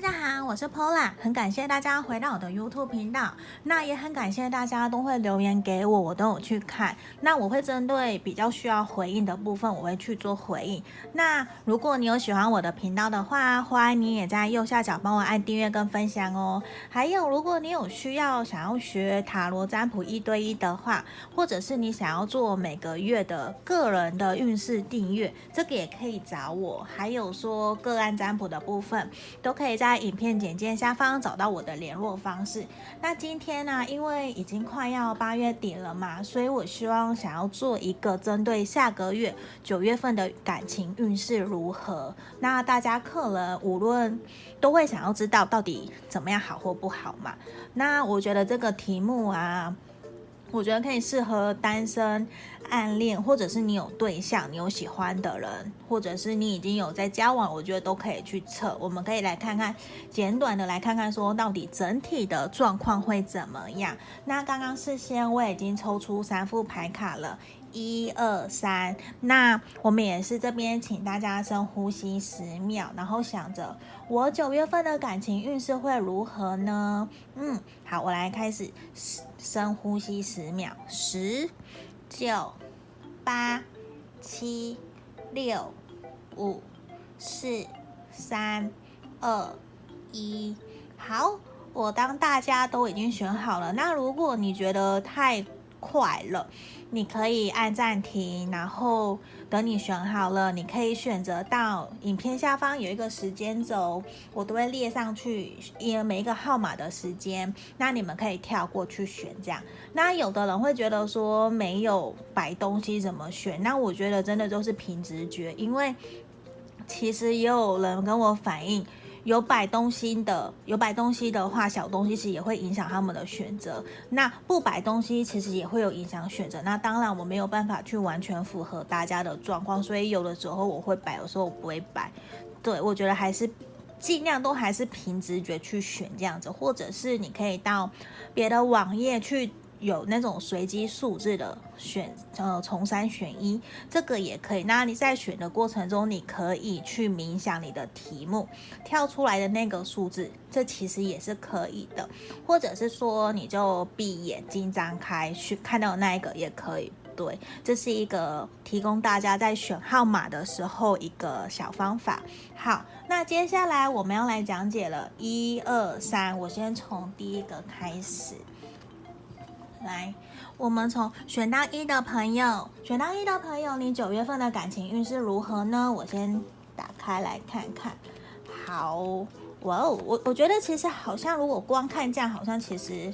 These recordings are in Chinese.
大家好，我是 Pola，很感谢大家回到我的 YouTube 频道。那也很感谢大家都会留言给我，我都有去看。那我会针对比较需要回应的部分，我会去做回应。那如果你有喜欢我的频道的话，欢迎你也在右下角帮我按订阅跟分享哦。还有，如果你有需要想要学塔罗占卜一对一的话，或者是你想要做每个月的个人的运势订阅，这个也可以找我。还有说个案占卜的部分，都可以。在影片简介下方找到我的联络方式。那今天呢，因为已经快要八月底了嘛，所以我希望想要做一个针对下个月九月份的感情运势如何。那大家可能无论都会想要知道到底怎么样好或不好嘛。那我觉得这个题目啊。我觉得可以适合单身、暗恋，或者是你有对象、你有喜欢的人，或者是你已经有在交往，我觉得都可以去测。我们可以来看看，简短的来看看，说到底整体的状况会怎么样。那刚刚事先我已经抽出三副牌卡了。一二三，那我们也是这边，请大家深呼吸十秒，然后想着我九月份的感情运势会如何呢？嗯，好，我来开始深呼吸十秒，十、九、八、七、六、五、四、三、二、一。好，我当大家都已经选好了，那如果你觉得太快了，你可以按暂停，然后等你选好了，你可以选择到影片下方有一个时间轴，我都会列上去，因为每一个号码的时间，那你们可以跳过去选这样。那有的人会觉得说没有摆东西怎么选？那我觉得真的就是凭直觉，因为其实也有人跟我反映。有摆东西的，有摆东西的话，小东西其实也会影响他们的选择。那不摆东西其实也会有影响选择。那当然我没有办法去完全符合大家的状况，所以有的时候我会摆，有时候我不会摆。对，我觉得还是尽量都还是凭直觉去选这样子，或者是你可以到别的网页去。有那种随机数字的选，呃，从三选一，这个也可以。那你在选的过程中，你可以去冥想你的题目，跳出来的那个数字，这其实也是可以的。或者是说，你就闭眼睛张开去看到那一个也可以。对，这是一个提供大家在选号码的时候一个小方法。好，那接下来我们要来讲解了，一二三，我先从第一个开始。来，我们从选到一的朋友，选到一的朋友，你九月份的感情运势如何呢？我先打开来看看。好，哇哦，我我觉得其实好像如果光看这样，好像其实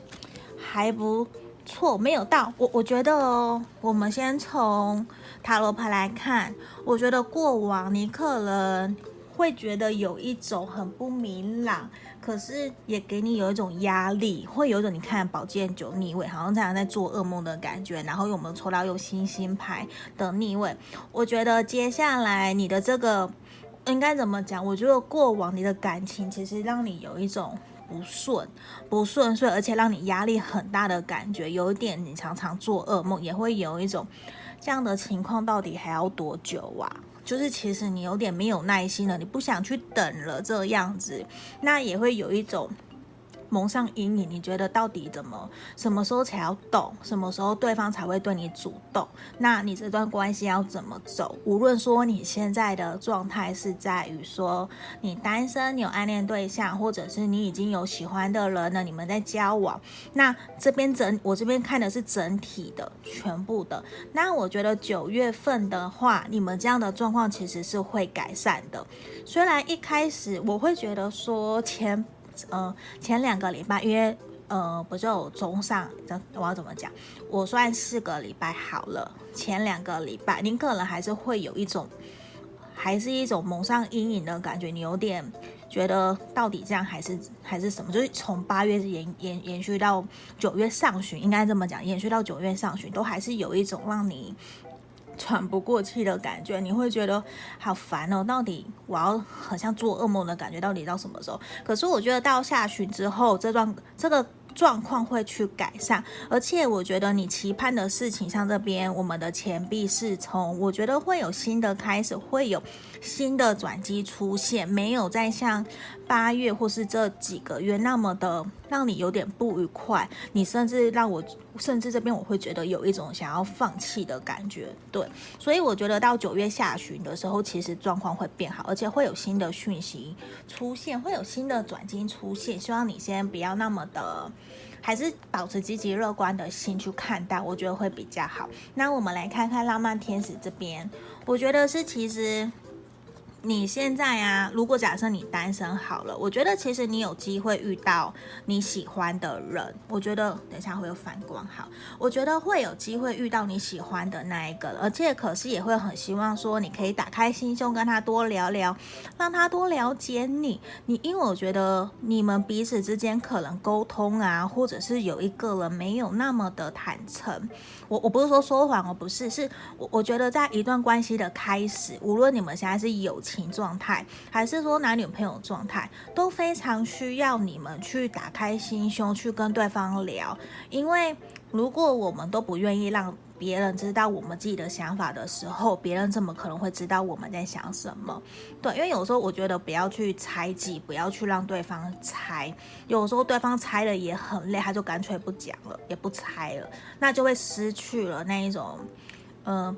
还不错，没有到我我觉得哦，我们先从塔罗牌来看，我觉得过往你可能会觉得有一种很不明朗。可是也给你有一种压力，会有一种你看宝剑九逆位，好像这样在做噩梦的感觉。然后有没有抽到有星星牌的逆位？我觉得接下来你的这个应该怎么讲？我觉得过往你的感情其实让你有一种不顺、不顺遂，而且让你压力很大的感觉。有一点你常常做噩梦，也会有一种这样的情况，到底还要多久啊？就是其实你有点没有耐心了，你不想去等了这样子，那也会有一种。蒙上阴影，你觉得到底怎么，什么时候才要动？什么时候对方才会对你主动？那你这段关系要怎么走？无论说你现在的状态是在于说你单身，你有暗恋对象，或者是你已经有喜欢的人了，你们在交往。那这边整，我这边看的是整体的，全部的。那我觉得九月份的话，你们这样的状况其实是会改善的。虽然一开始我会觉得说前。呃，前两个礼拜，因为呃，不就中上，我要怎么讲？我算四个礼拜好了，前两个礼拜，您个人还是会有一种，还是一种蒙上阴影的感觉，你有点觉得到底这样还是还是什么？就是从八月延延延续到九月上旬，应该这么讲，延续到九月上旬，都还是有一种让你。喘不过气的感觉，你会觉得好烦哦。到底我要好像做噩梦的感觉，到底到什么时候？可是我觉得到下旬之后，这段这个状况会去改善，而且我觉得你期盼的事情，像这边我们的钱币侍从，我觉得会有新的开始，会有新的转机出现，没有再像八月或是这几个月那么的让你有点不愉快，你甚至让我，甚至这边我会觉得有一种想要放弃的感觉，对，所以我觉得到九月下旬的时候，其实状况会变好，而且会有新的讯息出现，会有新的转机出现，希望你先不要那么的。还是保持积极乐观的心去看待，我觉得会比较好。那我们来看看浪漫天使这边，我觉得是其实。你现在啊，如果假设你单身好了，我觉得其实你有机会遇到你喜欢的人。我觉得等一下会有反光，好，我觉得会有机会遇到你喜欢的那一个，而且可是也会很希望说你可以打开心胸跟他多聊聊，让他多了解你。你因为我觉得你们彼此之间可能沟通啊，或者是有一个人没有那么的坦诚。我我不是说说谎，我不是，是我我觉得在一段关系的开始，无论你们现在是友情情状态，还是说男女朋友状态，都非常需要你们去打开心胸，去跟对方聊。因为如果我们都不愿意让别人知道我们自己的想法的时候，别人怎么可能会知道我们在想什么？对，因为有时候我觉得不要去猜忌，不要去让对方猜。有时候对方猜了也很累，他就干脆不讲了，也不猜了，那就会失去了那一种，嗯、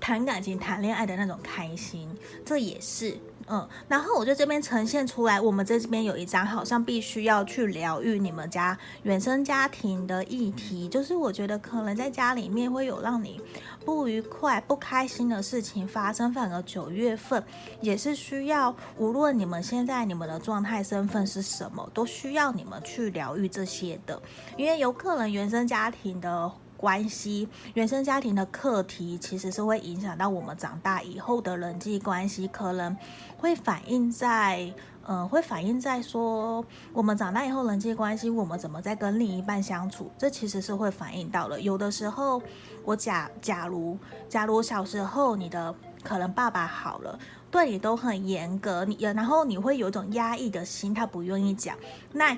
谈感情、谈恋爱的那种开心。这也是。嗯，然后我就这边呈现出来，我们在这边有一张好像必须要去疗愈你们家原生家庭的议题，就是我觉得可能在家里面会有让你不愉快、不开心的事情发生，反而九月份也是需要，无论你们现在你们的状态、身份是什么，都需要你们去疗愈这些的，因为有可能原生家庭的。关系，原生家庭的课题其实是会影响到我们长大以后的人际关系，可能会反映在，呃，会反映在说我们长大以后人际关系，我们怎么在跟另一半相处，这其实是会反映到了。有的时候，我假假如假如小时候你的可能爸爸好了，对你都很严格，你然后你会有一种压抑的心，他不愿意讲，那。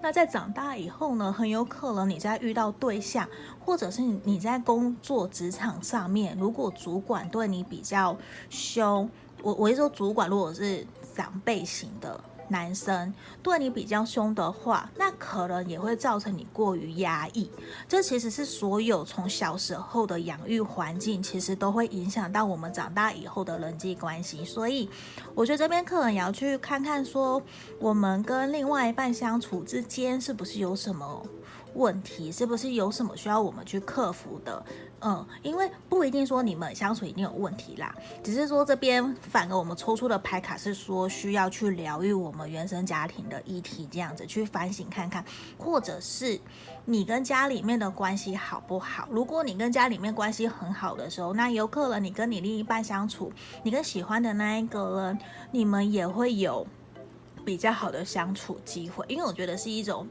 那在长大以后呢，很有可能你在遇到对象，或者是你在工作职场上面，如果主管对你比较凶，我我一说主管如果是长辈型的。男生对你比较凶的话，那可能也会造成你过于压抑。这其实是所有从小时候的养育环境，其实都会影响到我们长大以后的人际关系。所以，我觉得这边客人也要去看看，说我们跟另外一半相处之间是不是有什么问题，是不是有什么需要我们去克服的。嗯，因为不一定说你们相处一定有问题啦，只是说这边反而我们抽出的牌卡是说需要去疗愈我们原生家庭的议题，这样子去反省看看，或者是你跟家里面的关系好不好？如果你跟家里面关系很好的时候，那有可能你跟你另一半相处，你跟喜欢的那一个人，你们也会有比较好的相处机会，因为我觉得是一种。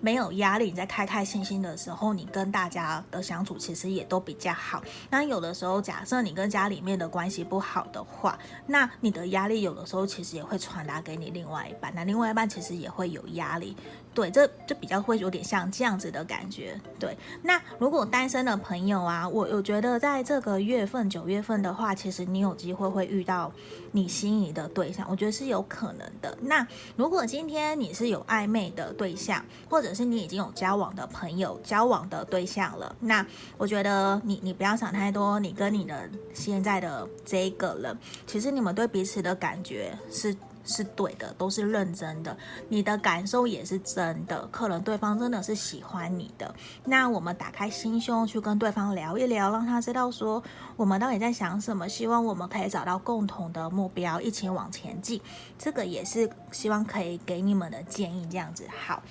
没有压力，你在开开心心的时候，你跟大家的相处其实也都比较好。那有的时候，假设你跟家里面的关系不好的话，那你的压力有的时候其实也会传达给你另外一半，那另外一半其实也会有压力。对，这就比较会有点像这样子的感觉。对，那如果单身的朋友啊，我我觉得在这个月份九月份的话，其实你有机会会遇到你心仪的对象，我觉得是有可能的。那如果今天你是有暧昧的对象，或者是你已经有交往的朋友、交往的对象了，那我觉得你你不要想太多，你跟你的现在的这个人，其实你们对彼此的感觉是。是对的，都是认真的，你的感受也是真的，可能对方真的是喜欢你的。那我们打开心胸去跟对方聊一聊，让他知道说我们到底在想什么，希望我们可以找到共同的目标，一起往前进。这个也是希望可以给你们的建议，这样子好。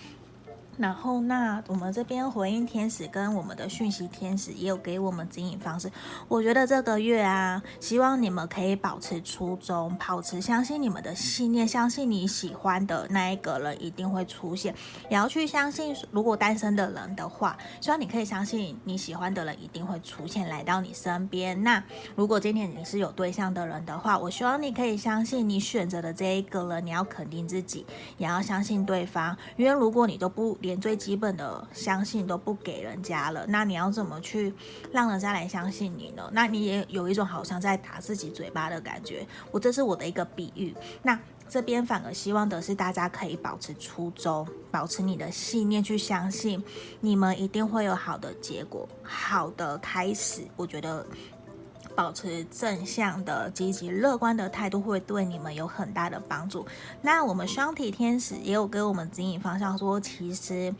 然后，那我们这边回应天使跟我们的讯息天使也有给我们指引方式。我觉得这个月啊，希望你们可以保持初衷，保持相信你们的信念，相信你喜欢的那一个人一定会出现。也要去相信，如果单身的人的话，希望你可以相信你喜欢的人一定会出现来到你身边。那如果今天你是有对象的人的话，我希望你可以相信你选择的这一个人，你要肯定自己，也要相信对方，因为如果你都不。连最基本的相信都不给人家了，那你要怎么去让人家来相信你呢？那你也有一种好像在打自己嘴巴的感觉。我这是我的一个比喻。那这边反而希望的是大家可以保持初衷，保持你的信念，去相信你们一定会有好的结果，好的开始。我觉得。保持正向的、积极乐观的态度，会对你们有很大的帮助。那我们双体天使也有给我们指引方向，说其实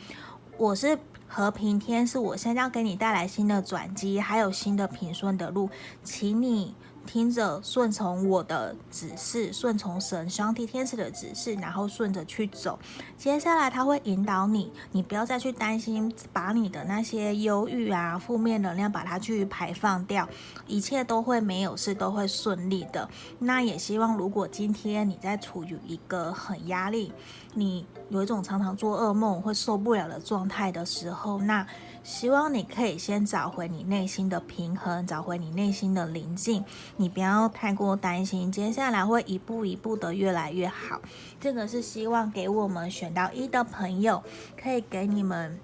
我是和平天使，我现在要给你带来新的转机，还有新的平顺的路，请你。听着，顺从我的指示，顺从神、上帝、天使的指示，然后顺着去走。接下来他会引导你，你不要再去担心，把你的那些忧郁啊、负面能量，把它去排放掉，一切都会没有事，都会顺利的。那也希望，如果今天你在处于一个很压力，你有一种常常做噩梦会受不了的状态的时候，那。希望你可以先找回你内心的平衡，找回你内心的宁静。你不要太过担心，接下来会一步一步的越来越好。这个是希望给我们选到一的朋友，可以给你们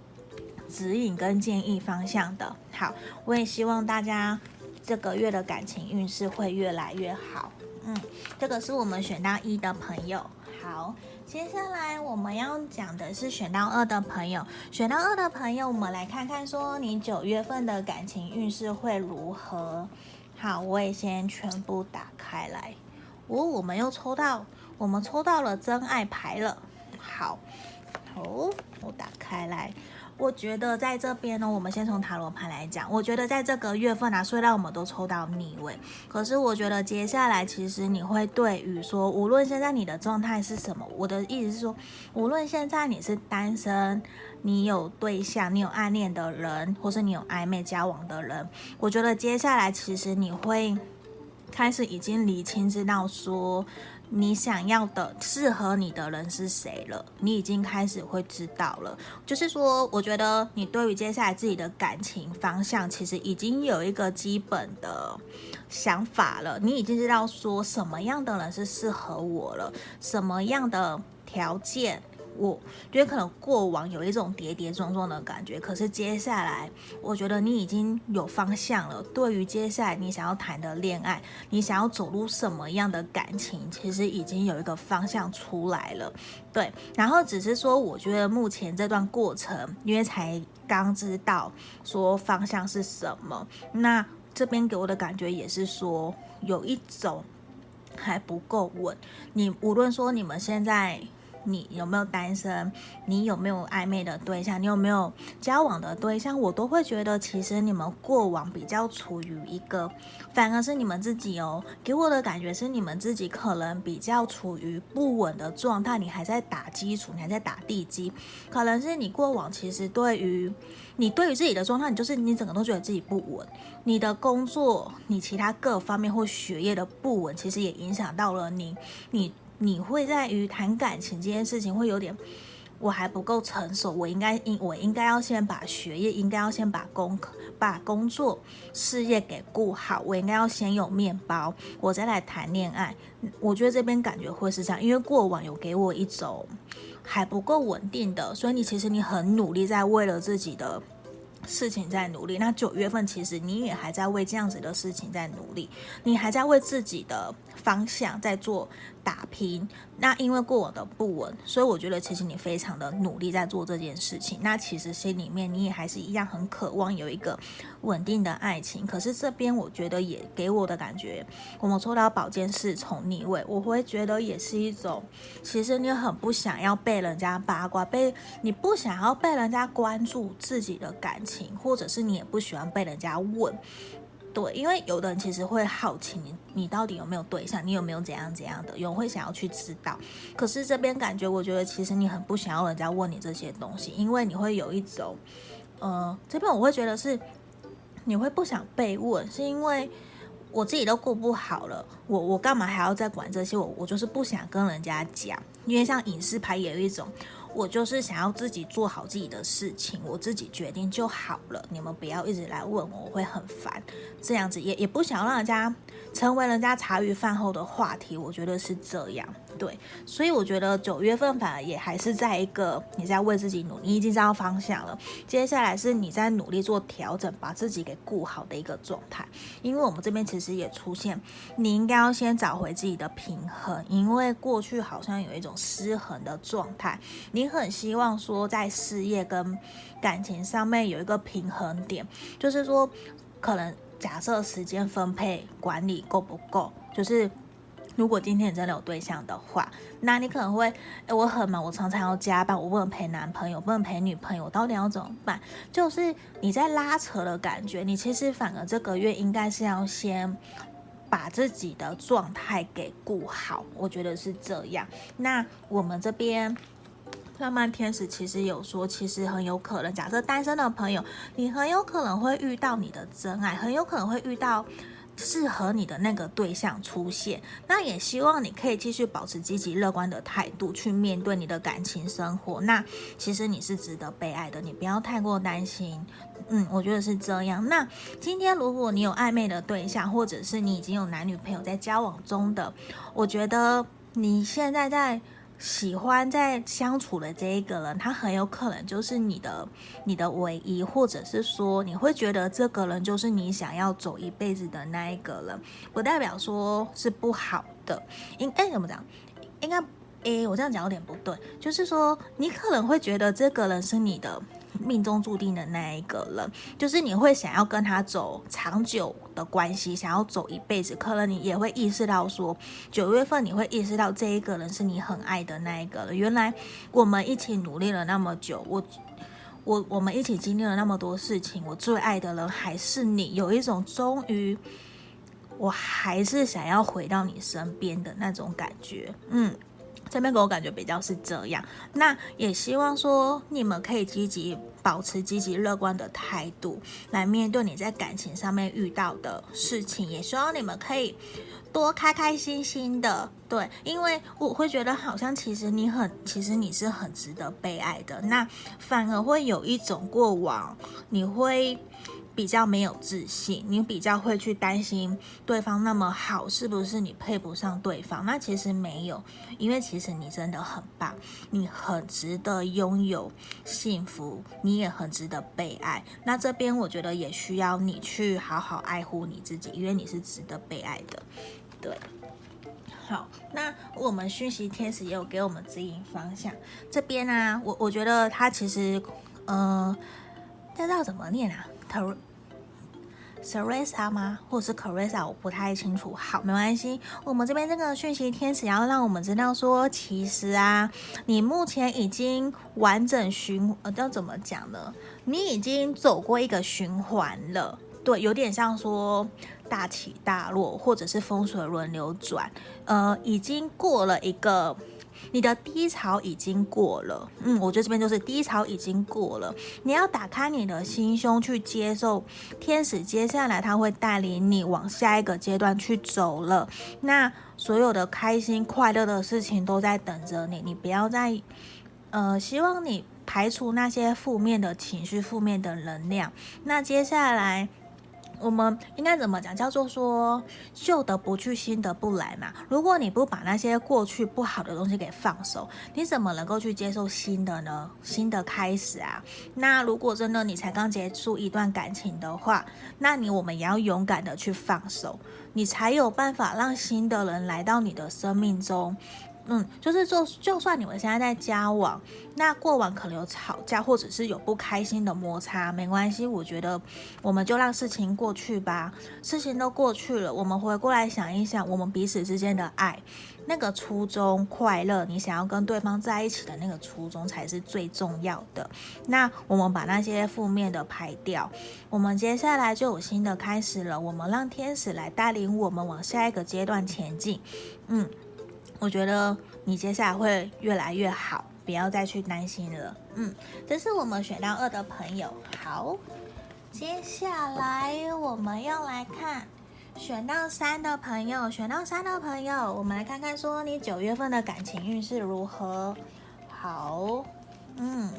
指引跟建议方向的。好，我也希望大家这个月的感情运势会越来越好。嗯，这个是我们选到一的朋友。好。接下来我们要讲的是选到二的朋友，选到二的朋友，我们来看看说你九月份的感情运势会如何。好，我也先全部打开来。哦，我们又抽到，我们抽到了真爱牌了。好，哦，我打开来。我觉得在这边呢，我们先从塔罗牌来讲。我觉得在这个月份啊，虽然我们都抽到逆位，可是我觉得接下来其实你会对于说，无论现在你的状态是什么，我的意思是说，无论现在你是单身，你有对象，你有暗恋的人，或是你有暧昧交往的人，我觉得接下来其实你会开始已经理清，知道说。你想要的适合你的人是谁了？你已经开始会知道了。就是说，我觉得你对于接下来自己的感情方向，其实已经有一个基本的想法了。你已经知道说什么样的人是适合我了，什么样的条件。我觉得可能过往有一种跌跌撞撞的感觉，可是接下来我觉得你已经有方向了。对于接下来你想要谈的恋爱，你想要走入什么样的感情，其实已经有一个方向出来了。对，然后只是说，我觉得目前这段过程，因为才刚知道说方向是什么，那这边给我的感觉也是说有一种还不够稳。你无论说你们现在。你有没有单身？你有没有暧昧的对象？你有没有交往的对象？我都会觉得，其实你们过往比较处于一个，反而是你们自己哦，给我的感觉是你们自己可能比较处于不稳的状态。你还在打基础，你还在打地基，可能是你过往其实对于你对于自己的状态，你就是你整个都觉得自己不稳。你的工作，你其他各方面或学业的不稳，其实也影响到了你，你。你会在于谈感情这件事情会有点，我还不够成熟，我应该应我应该要先把学业，应该要先把工把工作事业给顾好，我应该要先有面包，我再来谈恋爱。我觉得这边感觉会是这样，因为过往有给我一种还不够稳定的，所以你其实你很努力在为了自己的事情在努力。那九月份其实你也还在为这样子的事情在努力，你还在为自己的方向在做。打拼，那因为过往的不稳，所以我觉得其实你非常的努力在做这件事情。那其实心里面你也还是一样很渴望有一个稳定的爱情。可是这边我觉得也给我的感觉，我们抽到宝剑侍从逆位，我会觉得也是一种，其实你很不想要被人家八卦，被你不想要被人家关注自己的感情，或者是你也不喜欢被人家问。对，因为有的人其实会好奇你，你到底有没有对象，你有没有怎样怎样的，有会想要去知道。可是这边感觉，我觉得其实你很不想要人家问你这些东西，因为你会有一种，呃，这边我会觉得是你会不想被问，是因为我自己都过不好了，我我干嘛还要再管这些？我我就是不想跟人家讲，因为像隐士牌也有一种。我就是想要自己做好自己的事情，我自己决定就好了。你们不要一直来问我，我会很烦。这样子也也不想让人家成为人家茶余饭后的话题。我觉得是这样。对，所以我觉得九月份反而也还是在一个你在为自己努力，已经知道方向了。接下来是你在努力做调整，把自己给顾好的一个状态。因为我们这边其实也出现，你应该要先找回自己的平衡，因为过去好像有一种失衡的状态。你很希望说在事业跟感情上面有一个平衡点，就是说可能假设时间分配管理够不够，就是。如果今天你真的有对象的话，那你可能会，哎，我很忙，我常常要加班，我不能陪男朋友，不能陪女朋友，到底要怎么办？就是你在拉扯的感觉，你其实反而这个月应该是要先把自己的状态给顾好，我觉得是这样。那我们这边浪漫天使其实有说，其实很有可能，假设单身的朋友，你很有可能会遇到你的真爱，很有可能会遇到。适合你的那个对象出现，那也希望你可以继续保持积极乐观的态度去面对你的感情生活。那其实你是值得被爱的，你不要太过担心。嗯，我觉得是这样。那今天如果你有暧昧的对象，或者是你已经有男女朋友在交往中的，我觉得你现在在。喜欢在相处的这一个人，他很有可能就是你的你的唯一，或者是说你会觉得这个人就是你想要走一辈子的那一个人，不代表说是不好的。应哎怎么讲？应该哎我这样讲有点不对，就是说你可能会觉得这个人是你的。命中注定的那一个人，就是你会想要跟他走长久的关系，想要走一辈子。可能你也会意识到说，九月份你会意识到这一个人是你很爱的那一个人。原来我们一起努力了那么久，我我我们一起经历了那么多事情，我最爱的人还是你。有一种终于，我还是想要回到你身边的那种感觉。嗯。这边给我感觉比较是这样，那也希望说你们可以积极保持积极乐观的态度来面对你在感情上面遇到的事情，也希望你们可以多开开心心的，对，因为我会觉得好像其实你很，其实你是很值得被爱的，那反而会有一种过往你会。比较没有自信，你比较会去担心对方那么好，是不是你配不上对方？那其实没有，因为其实你真的很棒，你很值得拥有幸福，你也很值得被爱。那这边我觉得也需要你去好好爱护你自己，因为你是值得被爱的。对，好，那我们讯息天使也有给我们指引方向。这边呢、啊，我我觉得他其实，呃，不知道怎么念啊？Teresa 吗？或者是 Carissa？我不太清楚。好，没关系。我们这边这个讯息天使要让我们知道说，其实啊，你目前已经完整循，呃，要怎么讲呢？你已经走过一个循环了。对，有点像说大起大落，或者是风水轮流转。呃，已经过了一个。你的低潮已经过了，嗯，我觉得这边就是低潮已经过了。你要打开你的心胸去接受天使，接下来他会带领你往下一个阶段去走了。那所有的开心快乐的事情都在等着你，你不要再，呃，希望你排除那些负面的情绪、负面的能量。那接下来。我们应该怎么讲？叫做说旧的不去，新的不来嘛。如果你不把那些过去不好的东西给放手，你怎么能够去接受新的呢？新的开始啊。那如果真的你才刚结束一段感情的话，那你我们也要勇敢的去放手，你才有办法让新的人来到你的生命中。嗯，就是就就算你们现在在交往，那过往可能有吵架，或者是有不开心的摩擦，没关系，我觉得我们就让事情过去吧。事情都过去了，我们回过来想一想，我们彼此之间的爱，那个初衷快乐，你想要跟对方在一起的那个初衷才是最重要的。那我们把那些负面的排掉，我们接下来就有新的开始了。我们让天使来带领我们往下一个阶段前进。嗯。我觉得你接下来会越来越好，不要再去担心了。嗯，这是我们选到二的朋友。好，接下来我们要来看选到三的朋友。选到三的朋友，我们来看看说你九月份的感情运势如何？好，嗯，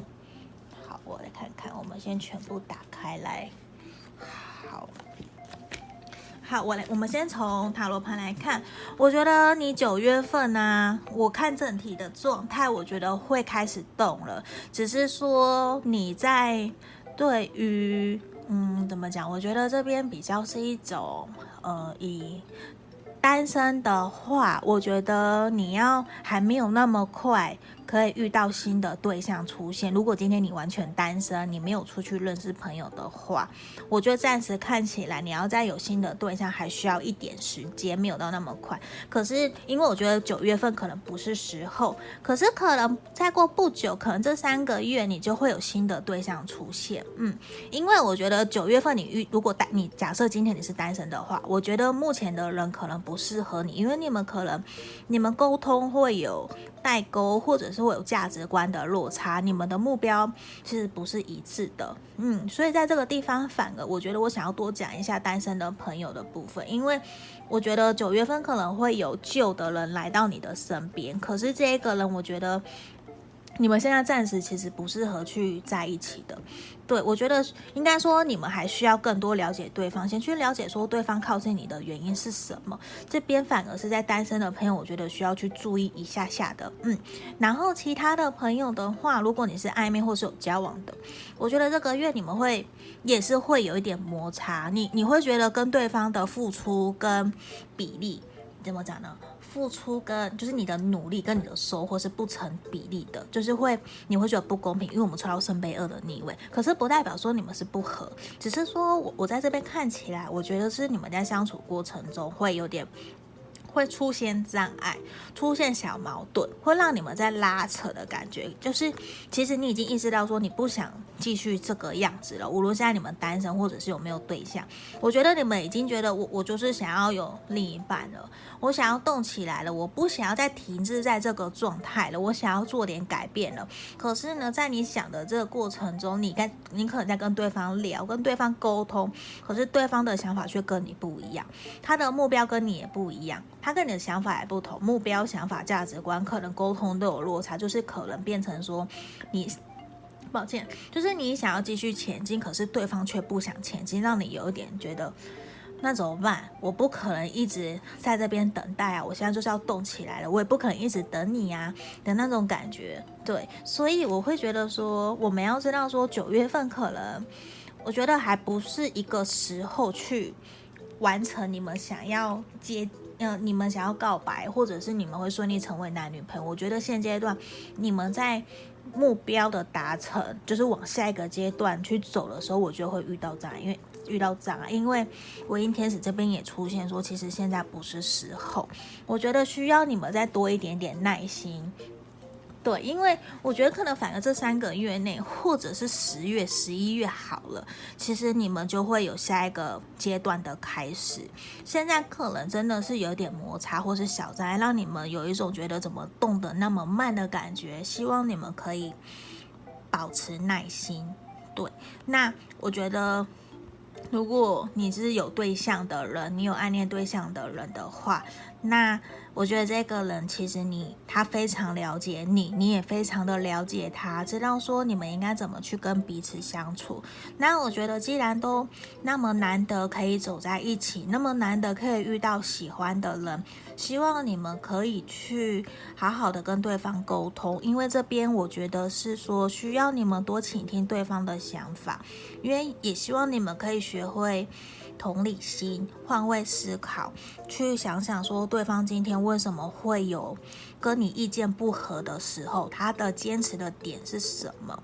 好，我来看看。我们先全部打开来。好，好，我来，我们先从塔罗牌来看。我觉得你九月份呢、啊，我看整体的状态，我觉得会开始动了。只是说你在对于，嗯，怎么讲？我觉得这边比较是一种，呃，以单身的话，我觉得你要还没有那么快。可以遇到新的对象出现。如果今天你完全单身，你没有出去认识朋友的话，我觉得暂时看起来你要再有新的对象还需要一点时间，没有到那么快。可是因为我觉得九月份可能不是时候，可是可能再过不久，可能这三个月你就会有新的对象出现。嗯，因为我觉得九月份你遇如果单你假设今天你是单身的话，我觉得目前的人可能不适合你，因为你们可能你们沟通会有代沟，或者是会有价值观的落差，你们的目标其实不是一致的，嗯，所以在这个地方，反而我觉得我想要多讲一下单身的朋友的部分，因为我觉得九月份可能会有旧的人来到你的身边，可是这一个人，我觉得。你们现在暂时其实不适合去在一起的，对，我觉得应该说你们还需要更多了解对方，先去了解说对方靠近你的原因是什么。这边反而是在单身的朋友，我觉得需要去注意一下下的，嗯。然后其他的朋友的话，如果你是暧昧或是有交往的，我觉得这个月你们会也是会有一点摩擦，你你会觉得跟对方的付出跟比例怎么讲呢？付出跟就是你的努力跟你的收获是不成比例的，就是会你会觉得不公平，因为我们抽到圣杯二的逆位，可是不代表说你们是不合，只是说我我在这边看起来，我觉得是你们在相处过程中会有点。会出现障碍，出现小矛盾，会让你们在拉扯的感觉。就是其实你已经意识到说你不想继续这个样子了。无论现在你们单身或者是有没有对象，我觉得你们已经觉得我我就是想要有另一半了，我想要动起来了，我不想要再停滞在这个状态了，我想要做点改变了。可是呢，在你想的这个过程中，你该你可能在跟对方聊，跟对方沟通，可是对方的想法却跟你不一样，他的目标跟你也不一样。他跟你的想法也不同，目标、想法、价值观可能沟通都有落差，就是可能变成说你，抱歉，就是你想要继续前进，可是对方却不想前进，让你有一点觉得那怎么办？我不可能一直在这边等待啊！我现在就是要动起来了，我也不可能一直等你啊的那种感觉。对，所以我会觉得说，我们要知道说，九月份可能我觉得还不是一个时候去完成你们想要接。嗯，你们想要告白，或者是你们会顺利成为男女朋友，我觉得现阶段你们在目标的达成，就是往下一个阶段去走的时候，我就会遇到障碍，因为遇到障碍，因为唯一天使这边也出现说，其实现在不是时候，我觉得需要你们再多一点点耐心。对，因为我觉得可能反而这三个月内，或者是十月、十一月好了，其实你们就会有下一个阶段的开始。现在可能真的是有点摩擦，或是小灾，让你们有一种觉得怎么动得那么慢的感觉。希望你们可以保持耐心。对，那我觉得，如果你是有对象的人，你有暗恋对象的人的话，那。我觉得这个人其实你他非常了解你，你也非常的了解他，知道说你们应该怎么去跟彼此相处。那我觉得既然都那么难得可以走在一起，那么难得可以遇到喜欢的人，希望你们可以去好好的跟对方沟通，因为这边我觉得是说需要你们多倾听对方的想法，因为也希望你们可以学会。同理心，换位思考，去想想说对方今天为什么会有跟你意见不合的时候，他的坚持的点是什么？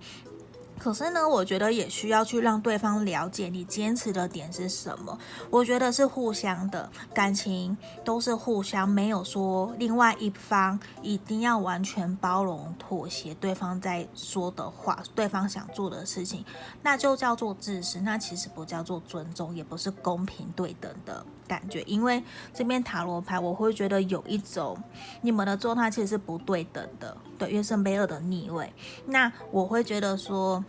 可是呢，我觉得也需要去让对方了解你坚持的点是什么。我觉得是互相的，感情都是互相，没有说另外一方一定要完全包容妥协对方在说的话，对方想做的事情，那就叫做自私，那其实不叫做尊重，也不是公平对等的感觉。因为这边塔罗牌，我会觉得有一种你们的状态其实是不对等的，对，因为圣杯二的逆位，那我会觉得说。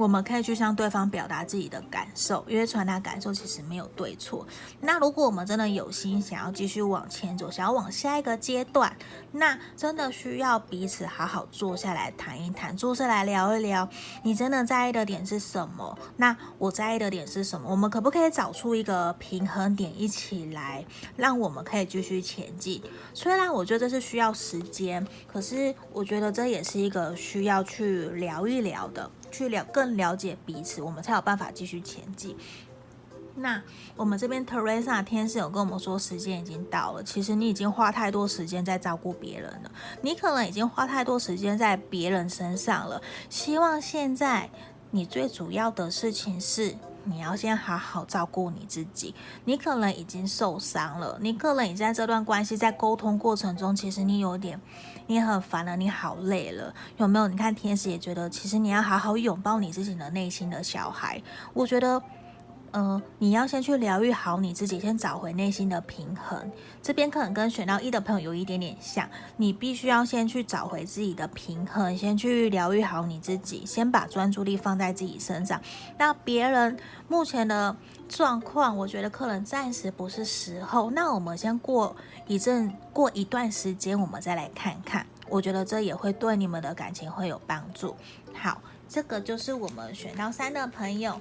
我们可以去向对方表达自己的感受，因为传达感受其实没有对错。那如果我们真的有心想要继续往前走，想要往下一个阶段，那真的需要彼此好好坐下来谈一谈，坐下来聊一聊，你真的在意的点是什么？那我在意的点是什么？我们可不可以找出一个平衡点，一起来，让我们可以继续前进？虽然我觉得这是需要时间，可是我觉得这也是一个需要去聊一聊的。去了更了解彼此，我们才有办法继续前进。那我们这边 Teresa 天使有跟我们说，时间已经到了。其实你已经花太多时间在照顾别人了，你可能已经花太多时间在别人身上了。希望现在你最主要的事情是。你要先好好照顾你自己。你可能已经受伤了，你可能已在这段关系在沟通过程中，其实你有点，你很烦了，你好累了，有没有？你看天使也觉得，其实你要好好拥抱你自己的内心的小孩。我觉得。嗯、你要先去疗愈好你自己，先找回内心的平衡。这边可能跟选到一的朋友有一点点像，你必须要先去找回自己的平衡，先去疗愈好你自己，先把专注力放在自己身上。那别人目前的状况，我觉得可能暂时不是时候。那我们先过一阵，过一段时间，我们再来看看。我觉得这也会对你们的感情会有帮助。好，这个就是我们选到三的朋友。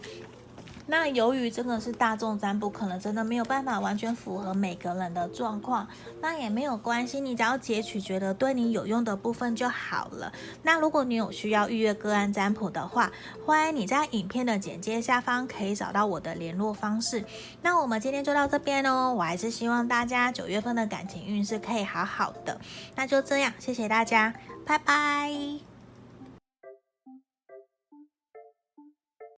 那由于这个是大众占卜，可能真的没有办法完全符合每个人的状况，那也没有关系，你只要截取觉得对你有用的部分就好了。那如果你有需要预约个案占卜的话，欢迎你在影片的简介下方可以找到我的联络方式。那我们今天就到这边哦，我还是希望大家九月份的感情运势可以好好的。那就这样，谢谢大家，拜拜。